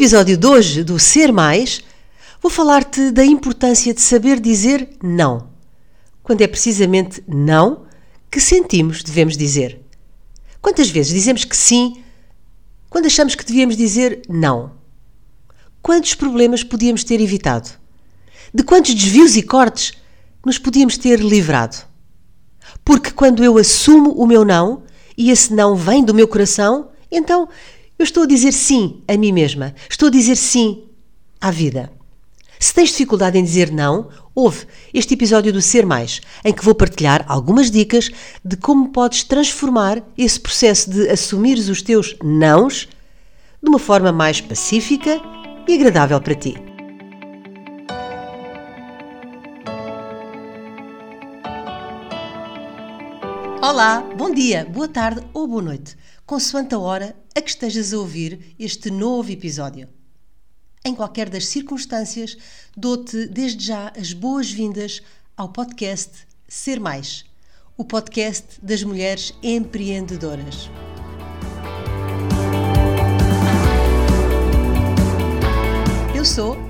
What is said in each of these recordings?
episódio de hoje do Ser Mais, vou falar-te da importância de saber dizer não. Quando é precisamente não que sentimos devemos dizer. Quantas vezes dizemos que sim quando achamos que devíamos dizer não? Quantos problemas podíamos ter evitado? De quantos desvios e cortes nos podíamos ter livrado? Porque quando eu assumo o meu não e esse não vem do meu coração, então eu estou a dizer sim a mim mesma, estou a dizer sim à vida. Se tens dificuldade em dizer não, ouve este episódio do Ser Mais, em que vou partilhar algumas dicas de como podes transformar esse processo de assumires os teus nãos de uma forma mais pacífica e agradável para ti. Olá, bom dia, boa tarde ou boa noite, consoante a hora a que estejas a ouvir este novo episódio. Em qualquer das circunstâncias, dou-te desde já as boas-vindas ao podcast Ser Mais, o podcast das mulheres empreendedoras. Eu sou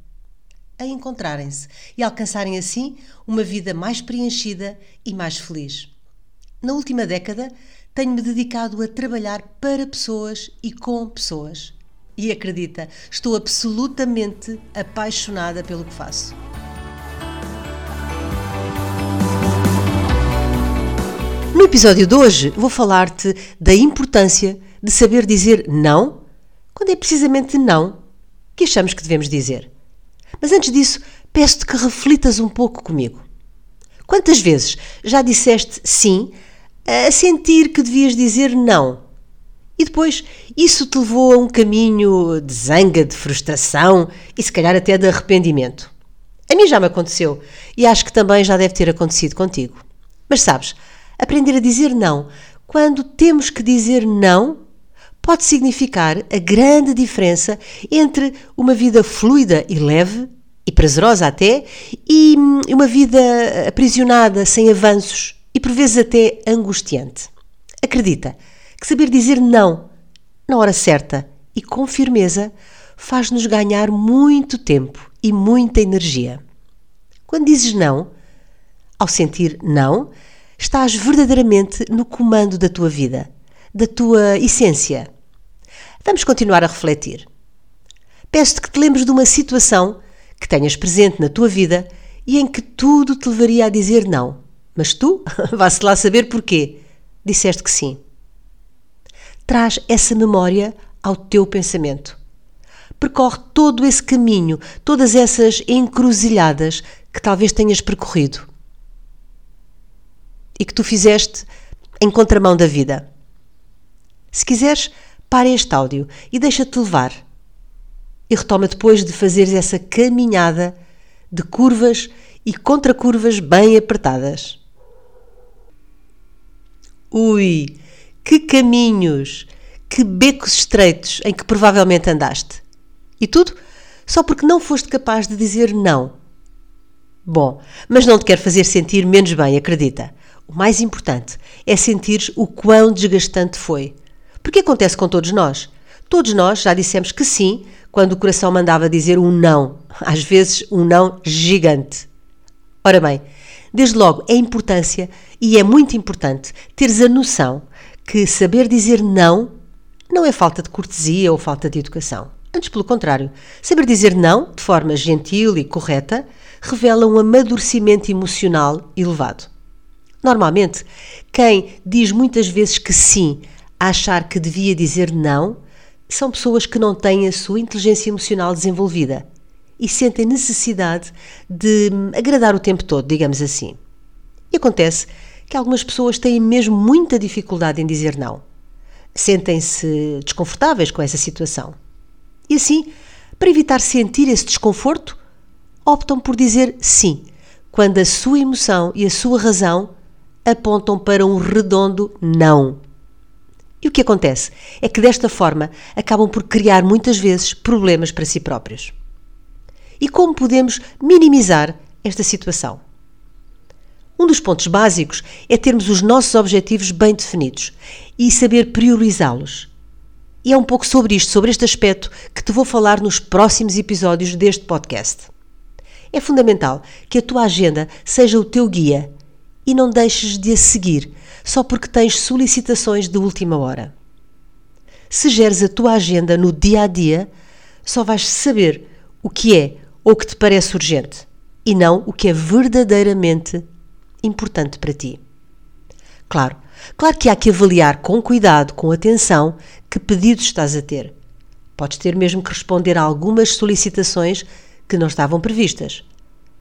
a encontrarem-se e alcançarem assim uma vida mais preenchida e mais feliz. Na última década, tenho-me dedicado a trabalhar para pessoas e com pessoas. E acredita, estou absolutamente apaixonada pelo que faço. No episódio de hoje, vou falar-te da importância de saber dizer não quando é precisamente não que achamos que devemos dizer. Mas antes disso, peço-te que reflitas um pouco comigo. Quantas vezes já disseste sim a sentir que devias dizer não? E depois isso te levou a um caminho de zanga, de frustração e se calhar até de arrependimento. A mim já me aconteceu e acho que também já deve ter acontecido contigo. Mas sabes, aprender a dizer não quando temos que dizer não pode significar a grande diferença entre uma vida fluida e leve, e prazerosa até, e uma vida aprisionada, sem avanços e por vezes até angustiante. Acredita que saber dizer não na hora certa e com firmeza faz-nos ganhar muito tempo e muita energia. Quando dizes não, ao sentir não, estás verdadeiramente no comando da tua vida da tua essência. Vamos continuar a refletir. Peço-te que te lembres de uma situação que tenhas presente na tua vida e em que tudo te levaria a dizer não. Mas tu, vá-se lá saber porquê, disseste que sim. Traz essa memória ao teu pensamento. Percorre todo esse caminho, todas essas encruzilhadas que talvez tenhas percorrido e que tu fizeste em contramão da vida. Se quiseres, para este áudio e deixa-te levar. E retoma depois de fazeres essa caminhada de curvas e contracurvas bem apertadas. Ui, que caminhos, que becos estreitos em que provavelmente andaste. E tudo só porque não foste capaz de dizer não. Bom, mas não te quero fazer sentir menos bem, acredita. O mais importante é sentir o quão desgastante foi porque acontece com todos nós. Todos nós já dissemos que sim quando o coração mandava dizer um não, às vezes um não gigante. Ora bem, desde logo é importância e é muito importante teres a noção que saber dizer não não é falta de cortesia ou falta de educação. Antes, pelo contrário, saber dizer não de forma gentil e correta revela um amadurecimento emocional elevado. Normalmente, quem diz muitas vezes que sim, a achar que devia dizer não, são pessoas que não têm a sua inteligência emocional desenvolvida e sentem necessidade de agradar o tempo todo, digamos assim. E acontece que algumas pessoas têm mesmo muita dificuldade em dizer não. Sentem-se desconfortáveis com essa situação. E assim, para evitar sentir esse desconforto, optam por dizer sim, quando a sua emoção e a sua razão apontam para um redondo não. E o que acontece é que desta forma acabam por criar muitas vezes problemas para si próprios. E como podemos minimizar esta situação? Um dos pontos básicos é termos os nossos objetivos bem definidos e saber priorizá-los. E é um pouco sobre isto, sobre este aspecto, que te vou falar nos próximos episódios deste podcast. É fundamental que a tua agenda seja o teu guia e não deixes de a seguir só porque tens solicitações de última hora. Se geres a tua agenda no dia a dia, só vais saber o que é ou que te parece urgente e não o que é verdadeiramente importante para ti. Claro, claro que há que avaliar com cuidado, com atenção, que pedidos estás a ter. Podes ter mesmo que responder a algumas solicitações que não estavam previstas.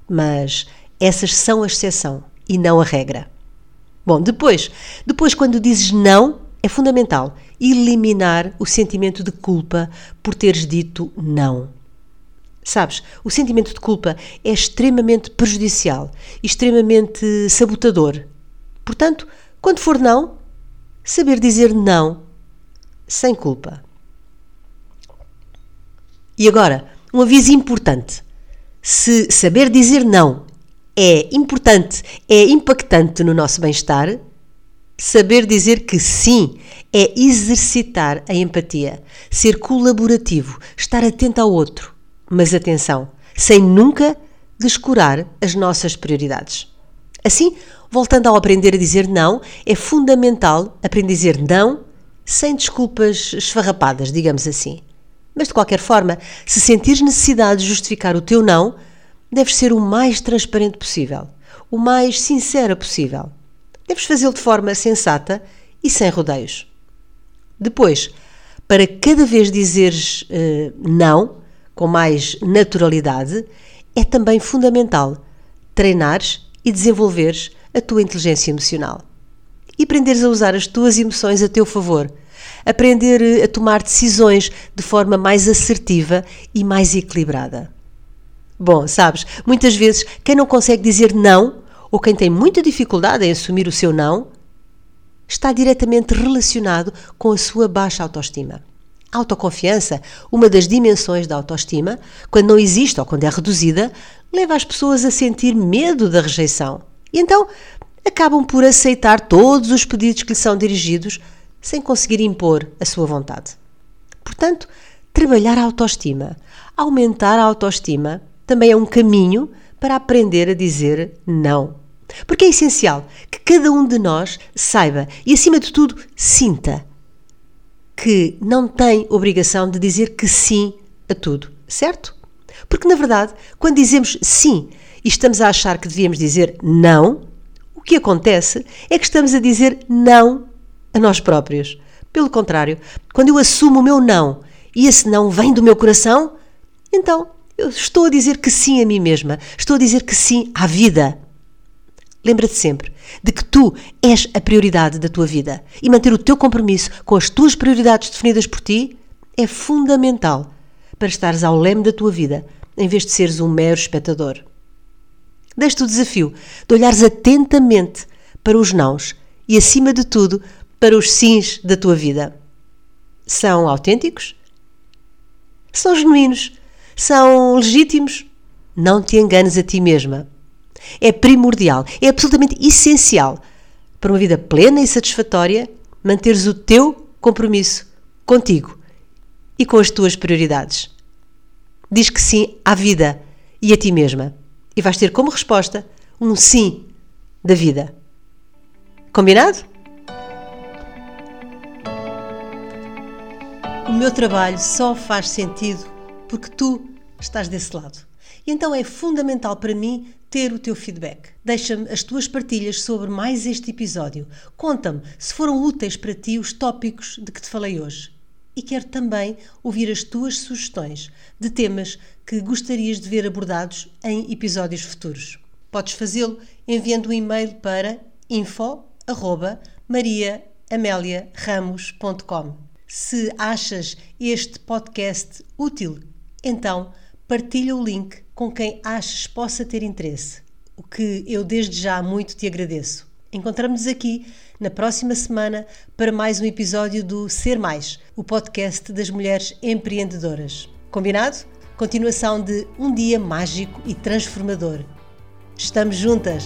Mas essas são a exceção e não a regra. Bom, depois, depois quando dizes não, é fundamental eliminar o sentimento de culpa por teres dito não. Sabes, o sentimento de culpa é extremamente prejudicial extremamente sabotador. Portanto, quando for não, saber dizer não sem culpa. E agora, um aviso importante. Se saber dizer não é importante, é impactante no nosso bem-estar, saber dizer que sim é exercitar a empatia, ser colaborativo, estar atento ao outro. Mas atenção, sem nunca descurar as nossas prioridades. Assim, voltando ao aprender a dizer não, é fundamental aprender a dizer não sem desculpas esfarrapadas, digamos assim. Mas de qualquer forma, se sentires necessidade de justificar o teu não, deves ser o mais transparente possível, o mais sincera possível. Deves fazê-lo de forma sensata e sem rodeios. Depois, para cada vez dizeres uh, não com mais naturalidade, é também fundamental treinares e desenvolveres a tua inteligência emocional. E aprenderes a usar as tuas emoções a teu favor. Aprender eh, a tomar decisões de forma mais assertiva e mais equilibrada. Bom, sabes, muitas vezes quem não consegue dizer não, ou quem tem muita dificuldade em assumir o seu não, está diretamente relacionado com a sua baixa autoestima. A autoconfiança, uma das dimensões da autoestima, quando não existe ou quando é reduzida, leva as pessoas a sentir medo da rejeição. E então acabam por aceitar todos os pedidos que lhe são dirigidos sem conseguir impor a sua vontade. Portanto, trabalhar a autoestima, aumentar a autoestima, também é um caminho para aprender a dizer não. Porque é essencial que cada um de nós saiba e, acima de tudo, sinta que não tem obrigação de dizer que sim a tudo, certo? Porque, na verdade, quando dizemos sim e estamos a achar que devíamos dizer não, o que acontece é que estamos a dizer não a nós próprios. Pelo contrário, quando eu assumo o meu não e esse não vem do meu coração, então eu estou a dizer que sim a mim mesma, estou a dizer que sim à vida. Lembra-te sempre de que tu és a prioridade da tua vida e manter o teu compromisso com as tuas prioridades definidas por ti é fundamental para estares ao leme da tua vida em vez de seres um mero espectador. Deixo-te o desafio de olhares atentamente para os nãos e, acima de tudo, para os sims da tua vida. São autênticos? São genuínos? São legítimos. Não te enganes a ti mesma. É primordial, é absolutamente essencial para uma vida plena e satisfatória manteres o teu compromisso contigo e com as tuas prioridades. Diz que sim à vida e a ti mesma e vais ter como resposta um sim da vida. Combinado? meu trabalho só faz sentido porque tu estás desse lado. E então é fundamental para mim ter o teu feedback. Deixa-me as tuas partilhas sobre mais este episódio. Conta-me se foram úteis para ti os tópicos de que te falei hoje. E quero também ouvir as tuas sugestões de temas que gostarias de ver abordados em episódios futuros. Podes fazê-lo enviando um e-mail para info@mariaameliaramos.com. Se achas este podcast útil, então partilha o link com quem achas possa ter interesse, o que eu desde já muito te agradeço. Encontramos-nos aqui na próxima semana para mais um episódio do Ser Mais, o podcast das mulheres empreendedoras. Combinado? Continuação de um dia mágico e transformador. Estamos juntas!